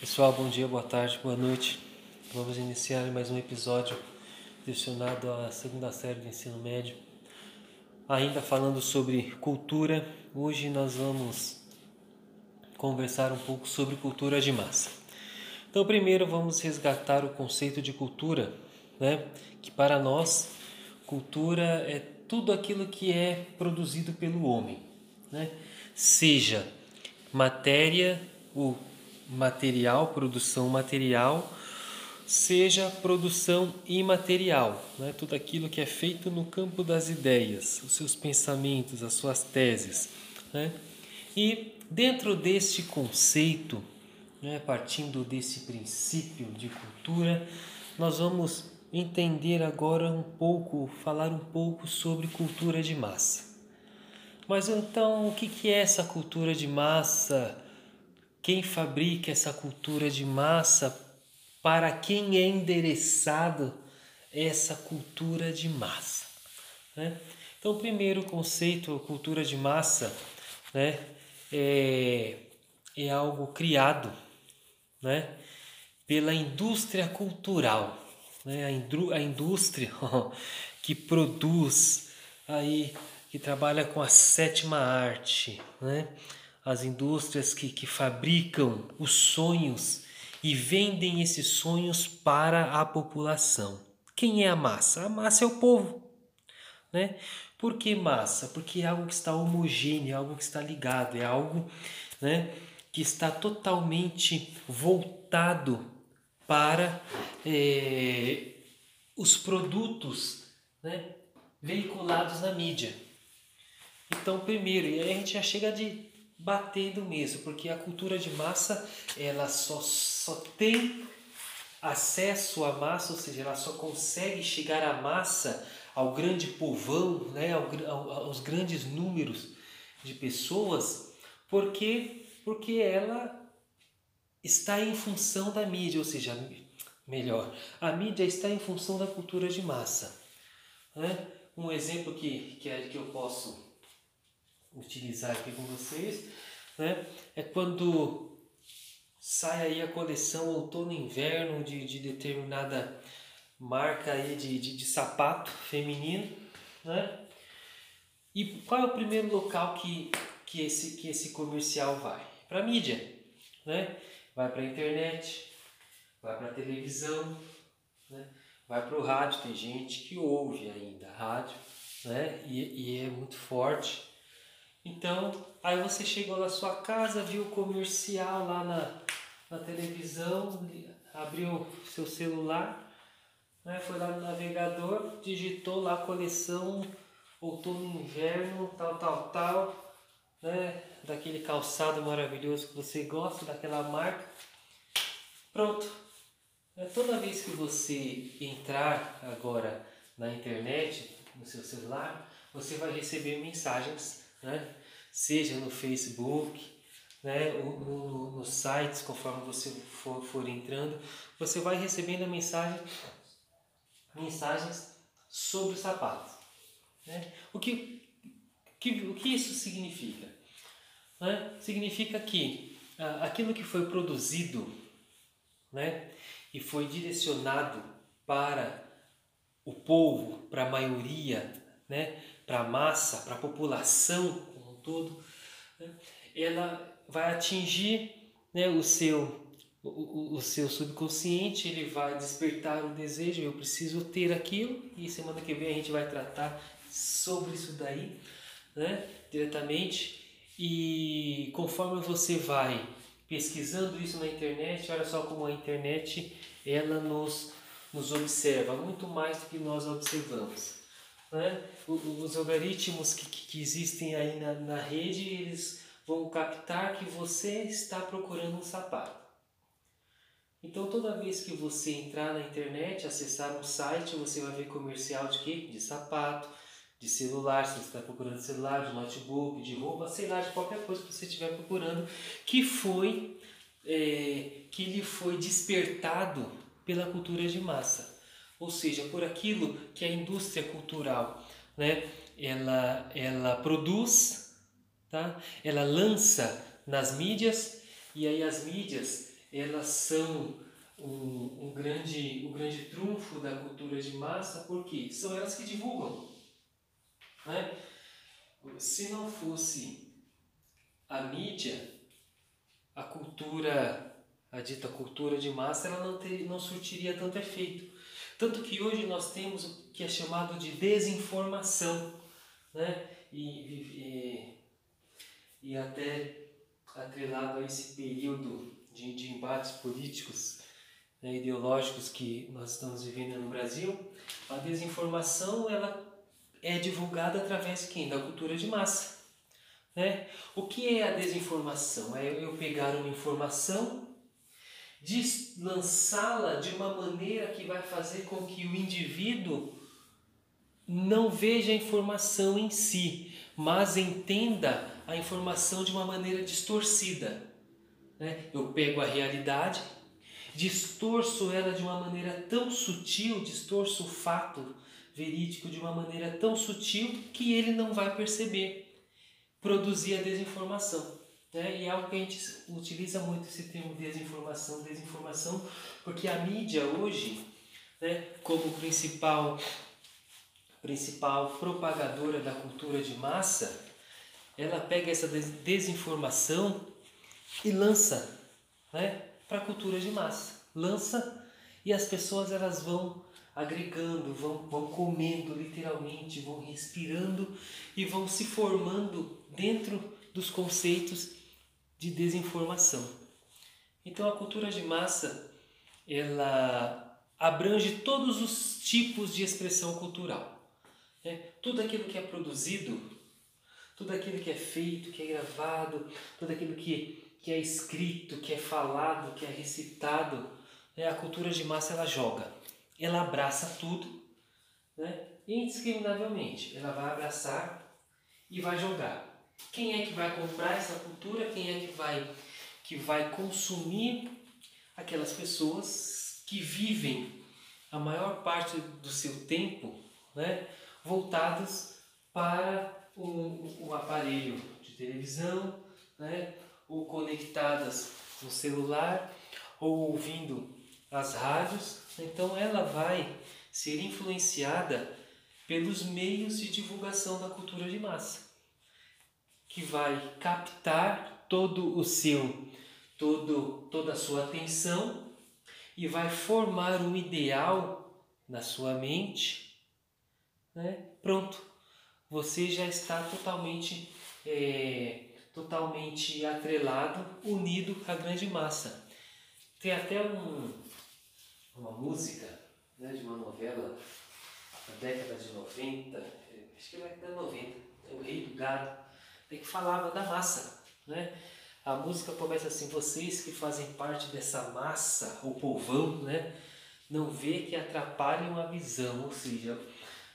Pessoal, bom dia, boa tarde, boa noite. Vamos iniciar mais um episódio destinado à segunda série do ensino médio. Ainda falando sobre cultura, hoje nós vamos conversar um pouco sobre cultura de massa. Então, primeiro vamos resgatar o conceito de cultura, né? Que para nós, cultura é tudo aquilo que é produzido pelo homem, né? Seja matéria, o material, produção material, seja produção imaterial, né? tudo aquilo que é feito no campo das ideias, os seus pensamentos, as suas teses. Né? E dentro deste conceito, né, partindo desse princípio de cultura, nós vamos entender agora um pouco, falar um pouco sobre cultura de massa. Mas então, o que é essa cultura de massa? Quem fabrica essa cultura de massa? Para quem é endereçado essa cultura de massa? Né? Então, o primeiro conceito, cultura de massa, né, é, é algo criado né, pela indústria cultural, né, a, a indústria que produz aí que trabalha com a sétima arte, né? As indústrias que, que fabricam os sonhos e vendem esses sonhos para a população. Quem é a massa? A massa é o povo. Né? Por que massa? Porque é algo que está homogêneo, é algo que está ligado, é algo né, que está totalmente voltado para é, os produtos né, veiculados na mídia. Então, primeiro, e aí a gente já chega de batendo mesmo, porque a cultura de massa ela só, só tem acesso à massa, ou seja, ela só consegue chegar à massa, ao grande povão, né, ao, ao, aos grandes números de pessoas, porque porque ela está em função da mídia, ou seja, melhor, a mídia está em função da cultura de massa. Né? Um exemplo que, que, é, que eu posso utilizar aqui com vocês, né? É quando sai aí a coleção outono inverno de, de determinada marca aí de, de, de sapato feminino, né? E qual é o primeiro local que, que, esse, que esse comercial vai? Para mídia, né? Vai para a internet, vai para a televisão, né? vai para o rádio. Tem gente que ouve ainda rádio, né? E, e é muito forte. Então, aí você chegou na sua casa, viu o comercial lá na, na televisão, abriu seu celular, né, foi lá no navegador, digitou lá a coleção outono inverno, tal, tal, tal, né, daquele calçado maravilhoso que você gosta, daquela marca. Pronto. É, toda vez que você entrar agora na internet, no seu celular, você vai receber mensagens né? seja no Facebook, né? ou no, nos sites, conforme você for, for entrando, você vai recebendo mensagem, mensagens sobre o sapato. Né? O, que, que, o que isso significa? Né? Significa que ah, aquilo que foi produzido né? e foi direcionado para o povo, para a maioria, né? Para a massa, para a população como um todo, né? ela vai atingir né, o, seu, o, o seu subconsciente, ele vai despertar o desejo, eu preciso ter aquilo, e semana que vem a gente vai tratar sobre isso daí né, diretamente. E conforme você vai pesquisando isso na internet, olha só como a internet ela nos, nos observa muito mais do que nós observamos né? os algoritmos que, que existem aí na, na rede, eles vão captar que você está procurando um sapato. Então toda vez que você entrar na internet, acessar um site, você vai ver comercial de quê? De sapato, de celular, se você está procurando celular, de notebook, de roupa, sei lá, de qualquer coisa que você estiver procurando, que foi é, que lhe foi despertado pela cultura de massa ou seja, por aquilo que a indústria cultural, né, ela, ela produz, tá? ela lança nas mídias e aí as mídias elas são um, um, grande, um grande trunfo da cultura de massa, porque são elas que divulgam. Né? Se não fosse a mídia, a cultura, a dita cultura de massa, ela não, ter, não surtiria tanto efeito. Tanto que hoje nós temos o que é chamado de desinformação, né? e, e, e até atrelado a esse período de, de embates políticos né, ideológicos que nós estamos vivendo no Brasil, a desinformação ela é divulgada através de quem? Da cultura de massa. Né? O que é a desinformação? É eu pegar uma informação, lançá-la de uma maneira que vai fazer com que o indivíduo não veja a informação em si, mas entenda a informação de uma maneira distorcida. Né? Eu pego a realidade, distorço ela de uma maneira tão sutil, distorço o fato verídico de uma maneira tão sutil que ele não vai perceber, produzir a desinformação. Né? E é algo que a gente utiliza muito esse termo desinformação, desinformação, porque a mídia hoje, né, como principal principal propagadora da cultura de massa, ela pega essa desinformação e lança né, para a cultura de massa. Lança e as pessoas elas vão agregando, vão, vão comendo literalmente, vão respirando e vão se formando dentro dos conceitos de desinformação. Então a cultura de massa ela abrange todos os tipos de expressão cultural. Né? Tudo aquilo que é produzido, tudo aquilo que é feito, que é gravado, tudo aquilo que, que é escrito, que é falado, que é recitado, né? a cultura de massa ela joga, ela abraça tudo, né? indiscriminavelmente. Ela vai abraçar e vai jogar. Quem é que vai comprar essa cultura? Quem é que vai, que vai consumir aquelas pessoas que vivem a maior parte do seu tempo né, voltados para o, o aparelho de televisão, né, ou conectadas no celular, ou ouvindo as rádios. Então ela vai ser influenciada pelos meios de divulgação da cultura de massa, que vai captar todo o seu, todo, toda a sua atenção e vai formar um ideal na sua mente né? pronto, você já está totalmente, é, totalmente atrelado, unido à grande massa. Tem até um, uma música né, de uma novela da década de 90, acho que é da década de 90, é o Rei do Gado, que falava da massa. Né? A música começa assim: vocês que fazem parte dessa massa, o povão, né? não vê que atrapalham a visão, ou seja,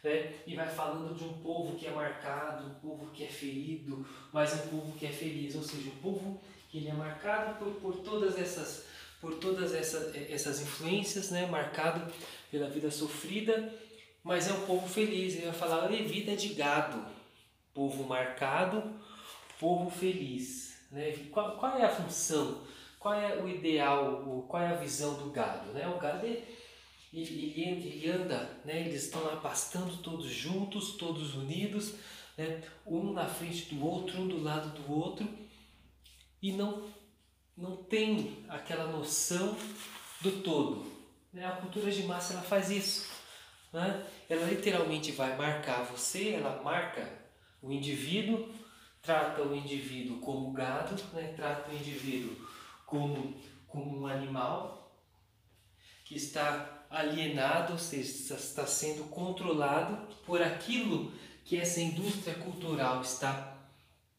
né? e vai falando de um povo que é marcado, um povo que é ferido, mas um povo que é feliz, ou seja, um povo que ele é marcado por, por todas essas por todas essa, essas influências, né? marcado pela vida sofrida, mas é um povo feliz. Ele vai falar de vida de gado, povo marcado, povo feliz. Né? Qual, qual é a função? Qual é o ideal? Qual é a visão do gado? Né? O gado é ele, ele anda, né? eles estão lá pastando todos juntos, todos unidos, né? um na frente do outro, um do lado do outro, e não, não tem aquela noção do todo. Né? A cultura de massa ela faz isso. Né? Ela literalmente vai marcar você, ela marca o indivíduo, trata o indivíduo como gado, né? trata o indivíduo como, como um animal que está alienado, ou seja, está sendo controlado por aquilo que essa indústria cultural está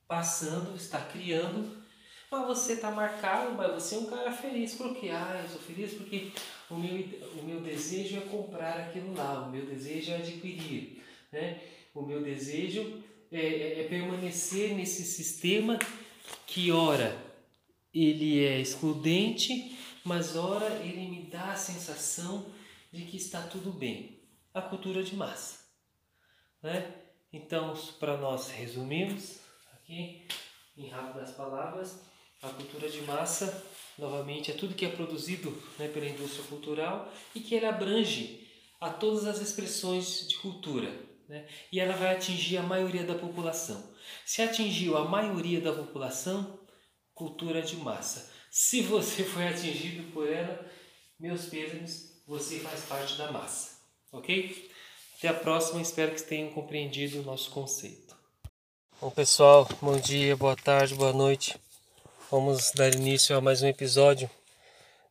passando, está criando. Mas você está marcado, mas você é um cara feliz. Por quê? Ah, eu sou feliz porque o meu, o meu desejo é comprar aquilo lá, o meu desejo é adquirir. Né? O meu desejo é, é, é permanecer nesse sistema que, ora, ele é excludente, mas ora ele me dá a sensação de que está tudo bem. A cultura de massa. Né? Então, para nós resumirmos aqui, em rápidas palavras, A cultura de massa, novamente, é tudo que é produzido né, pela indústria cultural e que ele abrange a todas as expressões de cultura. Né? E ela vai atingir a maioria da população. Se atingiu a maioria da população, cultura de massa. Se você foi atingido por ela, meus pêsames, você faz parte da massa. Ok? Até a próxima, espero que tenham compreendido o nosso conceito. Bom, pessoal, bom dia, boa tarde, boa noite. Vamos dar início a mais um episódio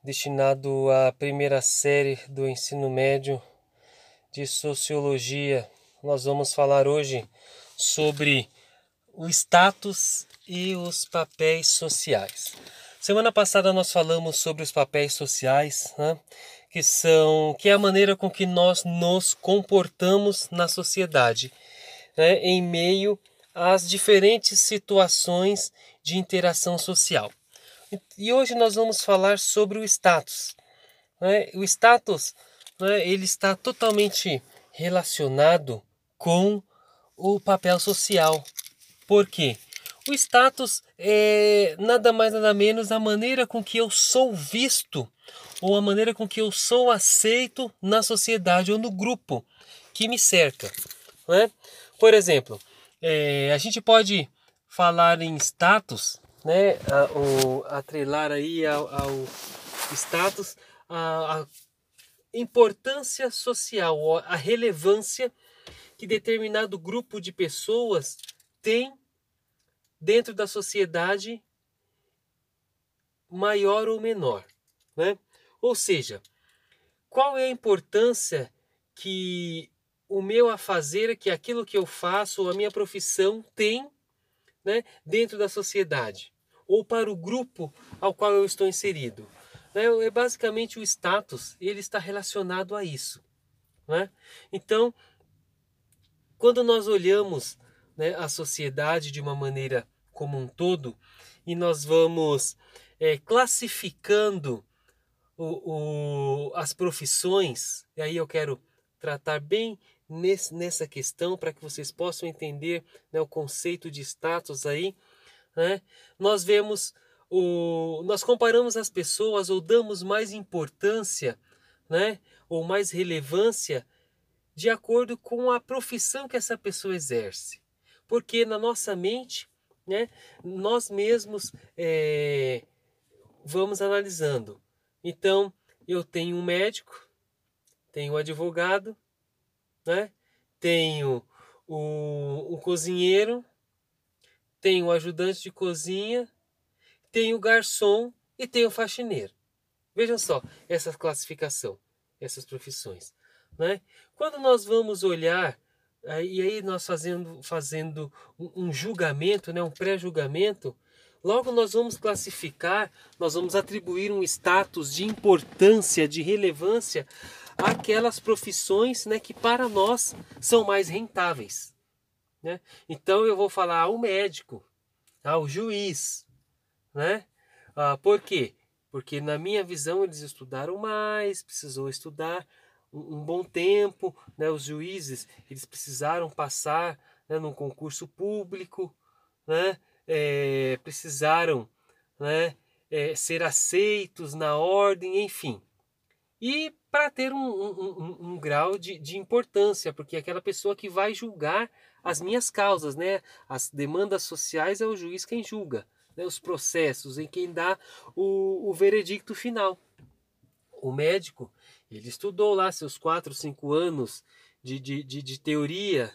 destinado à primeira série do ensino médio de sociologia. Nós vamos falar hoje sobre o status e os papéis sociais. Semana passada nós falamos sobre os papéis sociais, né? que são que é a maneira com que nós nos comportamos na sociedade, né? em meio às diferentes situações de interação social. E hoje nós vamos falar sobre o status. Né? O status né, ele está totalmente relacionado com o papel social. Por quê? O status é nada mais nada menos a maneira com que eu sou visto ou a maneira com que eu sou aceito na sociedade ou no grupo que me cerca. Né? Por exemplo, é, a gente pode falar em status, né, a, o, atrelar aí ao, ao status a, a importância social, a relevância que determinado grupo de pessoas tem dentro da sociedade maior ou menor, né? Ou seja, qual é a importância que o meu a fazer, que aquilo que eu faço, a minha profissão tem né, dentro da sociedade, ou para o grupo ao qual eu estou inserido. Né? É basicamente o status, ele está relacionado a isso. Né? Então, quando nós olhamos né, a sociedade de uma maneira como um todo e nós vamos é, classificando o, o, as profissões, e aí eu quero tratar bem nesse, nessa questão para que vocês possam entender né, o conceito de status aí. Né? Nós vemos, o, nós comparamos as pessoas ou damos mais importância né, ou mais relevância de acordo com a profissão que essa pessoa exerce. Porque na nossa mente, né, nós mesmos é, vamos analisando. Então, eu tenho um médico, tenho um advogado, né, tenho o, o cozinheiro, tenho o ajudante de cozinha, tenho o garçom e tenho o faxineiro. Vejam só essa classificação, essas profissões. Né? Quando nós vamos olhar, e aí nós fazendo, fazendo um, um julgamento, né, um pré-julgamento, logo nós vamos classificar, nós vamos atribuir um status de importância, de relevância àquelas profissões né, que para nós são mais rentáveis. Né? Então eu vou falar ao médico, ao juiz. Né? Ah, por quê? Porque na minha visão eles estudaram mais, precisou estudar um bom tempo, né, os juízes eles precisaram passar né, num concurso público, né, é, precisaram né, é, ser aceitos na ordem, enfim. E para ter um, um, um, um grau de, de, importância, porque é aquela pessoa que vai julgar as minhas causas, né, as demandas sociais é o juiz quem julga, né, os processos, em quem dá o, o veredicto final. O médico ele estudou lá seus quatro, cinco anos de, de, de, de teoria,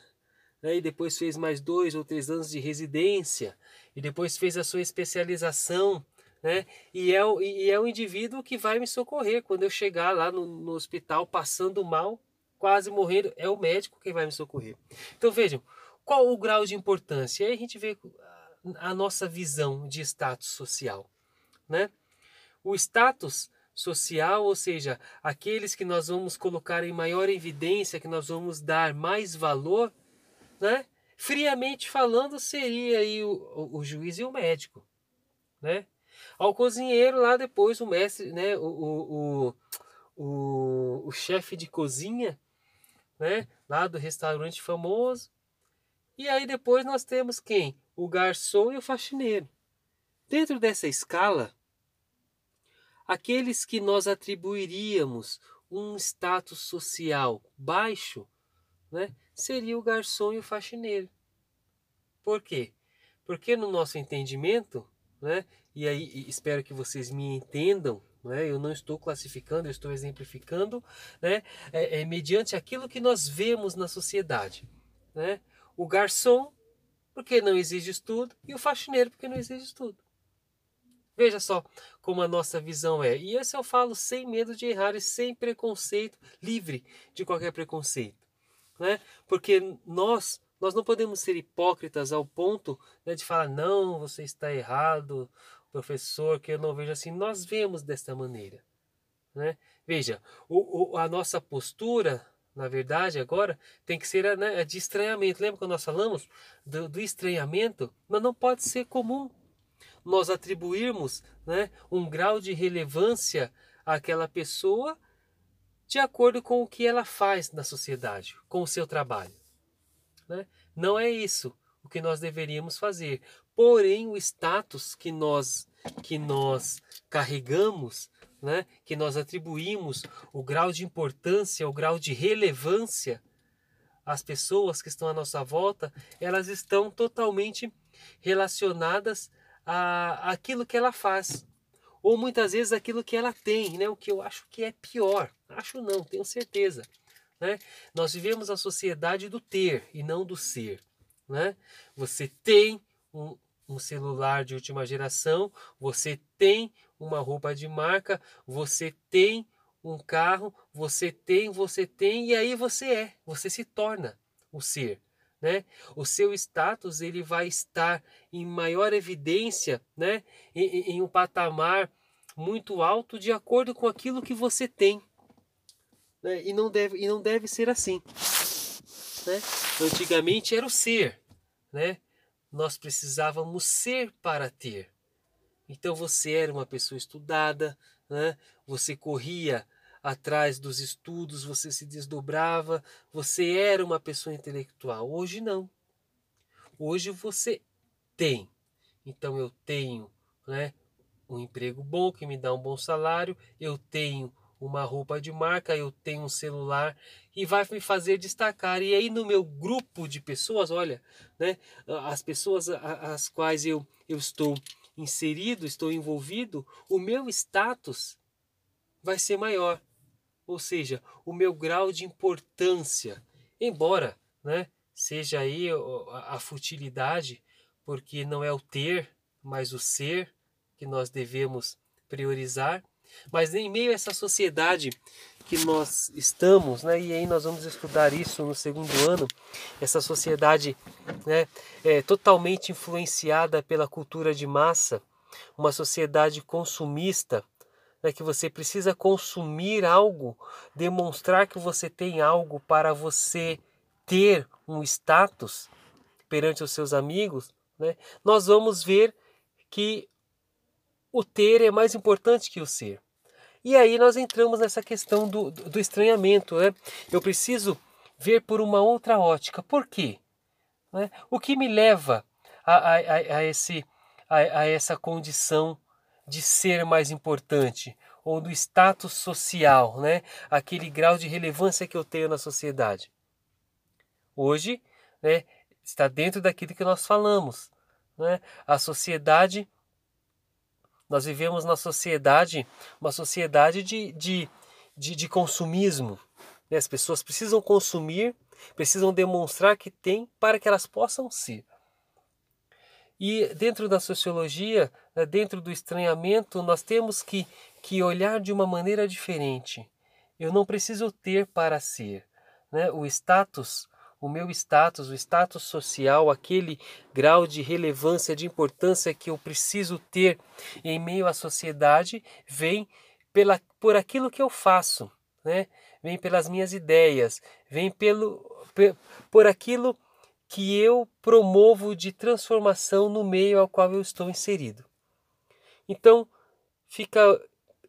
né? e depois fez mais dois ou três anos de residência, e depois fez a sua especialização. Né? E, é, o, e é o indivíduo que vai me socorrer quando eu chegar lá no, no hospital passando mal, quase morrendo, é o médico que vai me socorrer. Então vejam, qual o grau de importância? Aí a gente vê a nossa visão de status social. Né? O status social, ou seja, aqueles que nós vamos colocar em maior evidência, que nós vamos dar mais valor, né? Friamente falando, seria aí o, o, o juiz e o médico, né? Ao cozinheiro lá depois o mestre, né? O, o, o, o chefe de cozinha, né? Lá do restaurante famoso. E aí depois nós temos quem? O garçom e o faxineiro. Dentro dessa escala, aqueles que nós atribuiríamos um status social baixo, né, seria o garçom e o faxineiro. Por quê? Porque no nosso entendimento, né, e aí espero que vocês me entendam, né, eu não estou classificando, eu estou exemplificando, né, é, é mediante aquilo que nós vemos na sociedade. Né? O garçom, porque não exige estudo, e o faxineiro, porque não exige estudo. Veja só como a nossa visão é. E isso eu falo sem medo de errar e sem preconceito, livre de qualquer preconceito. Né? Porque nós, nós não podemos ser hipócritas ao ponto né, de falar, não, você está errado, professor, que eu não vejo assim. Nós vemos desta maneira. Né? Veja, o, o, a nossa postura, na verdade, agora, tem que ser né, de estranhamento. Lembra quando nós falamos do, do estranhamento? Mas não pode ser comum nós atribuirmos né, um grau de relevância àquela pessoa de acordo com o que ela faz na sociedade, com o seu trabalho. Né? Não é isso o que nós deveríamos fazer. Porém, o status que nós que nós carregamos, né, que nós atribuímos o grau de importância, o grau de relevância às pessoas que estão à nossa volta, elas estão totalmente relacionadas a, aquilo que ela faz. Ou muitas vezes aquilo que ela tem, né? o que eu acho que é pior. Acho não, tenho certeza. Né? Nós vivemos a sociedade do ter e não do ser. Né? Você tem um, um celular de última geração, você tem uma roupa de marca, você tem um carro, você tem, você tem, e aí você é, você se torna o ser né? O seu status ele vai estar em maior evidência, né? Em, em, um patamar muito alto de acordo com aquilo que você tem, né? E não deve e não deve ser assim, né? Antigamente era o ser, né? Nós precisávamos ser para ter. Então você era uma pessoa estudada, né? Você corria atrás dos estudos, você se desdobrava, você era uma pessoa intelectual. Hoje não. Hoje você tem. Então eu tenho, né, um emprego bom que me dá um bom salário, eu tenho uma roupa de marca, eu tenho um celular e vai me fazer destacar. E aí no meu grupo de pessoas, olha, né, as pessoas às quais eu, eu estou inserido, estou envolvido, o meu status vai ser maior ou seja, o meu grau de importância, embora né, seja aí a futilidade, porque não é o ter, mas o ser que nós devemos priorizar, mas em meio a essa sociedade que nós estamos, né, e aí nós vamos estudar isso no segundo ano, essa sociedade né, é totalmente influenciada pela cultura de massa, uma sociedade consumista, né, que você precisa consumir algo, demonstrar que você tem algo para você ter um status perante os seus amigos, né, nós vamos ver que o ter é mais importante que o ser. E aí nós entramos nessa questão do, do estranhamento. Né? Eu preciso ver por uma outra ótica. Por quê? Né? O que me leva a, a, a, esse, a, a essa condição de ser mais importante ou do status social, né? Aquele grau de relevância que eu tenho na sociedade. Hoje, né, está dentro daquilo que nós falamos, né? A sociedade nós vivemos na sociedade, uma sociedade de, de, de, de consumismo. Né? As pessoas precisam consumir, precisam demonstrar que têm para que elas possam ser. E dentro da sociologia, né, dentro do estranhamento, nós temos que, que olhar de uma maneira diferente. Eu não preciso ter para ser. Né? O status, o meu status, o status social, aquele grau de relevância, de importância que eu preciso ter em meio à sociedade, vem pela, por aquilo que eu faço, né? vem pelas minhas ideias, vem pelo, por aquilo que eu promovo de transformação no meio ao qual eu estou inserido. Então, fica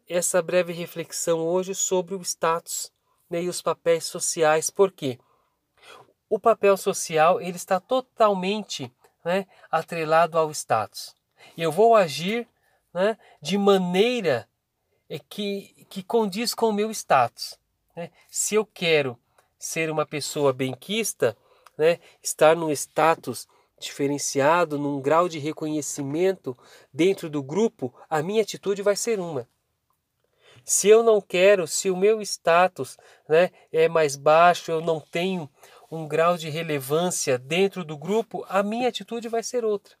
essa breve reflexão hoje sobre o status né, e os papéis sociais. Por quê? O papel social ele está totalmente né, atrelado ao status. Eu vou agir né, de maneira que, que condiz com o meu status. Né? Se eu quero ser uma pessoa benquista, né, estar num status diferenciado, num grau de reconhecimento dentro do grupo, a minha atitude vai ser uma. Se eu não quero, se o meu status né, é mais baixo, eu não tenho um grau de relevância dentro do grupo, a minha atitude vai ser outra.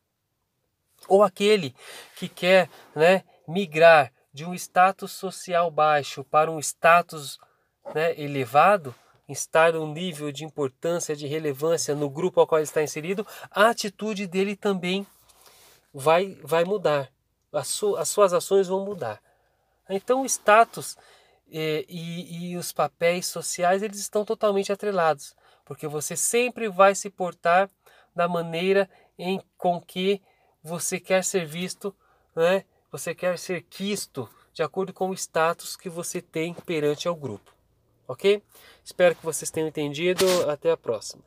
Ou aquele que quer né, migrar de um status social baixo para um status né, elevado, estar um nível de importância, de relevância no grupo ao qual ele está inserido, a atitude dele também vai, vai mudar. As, su, as suas ações vão mudar. Então o status eh, e, e os papéis sociais eles estão totalmente atrelados, porque você sempre vai se portar da maneira em com que você quer ser visto, né? você quer ser quisto de acordo com o status que você tem perante ao grupo. Ok? Espero que vocês tenham entendido. Até a próxima.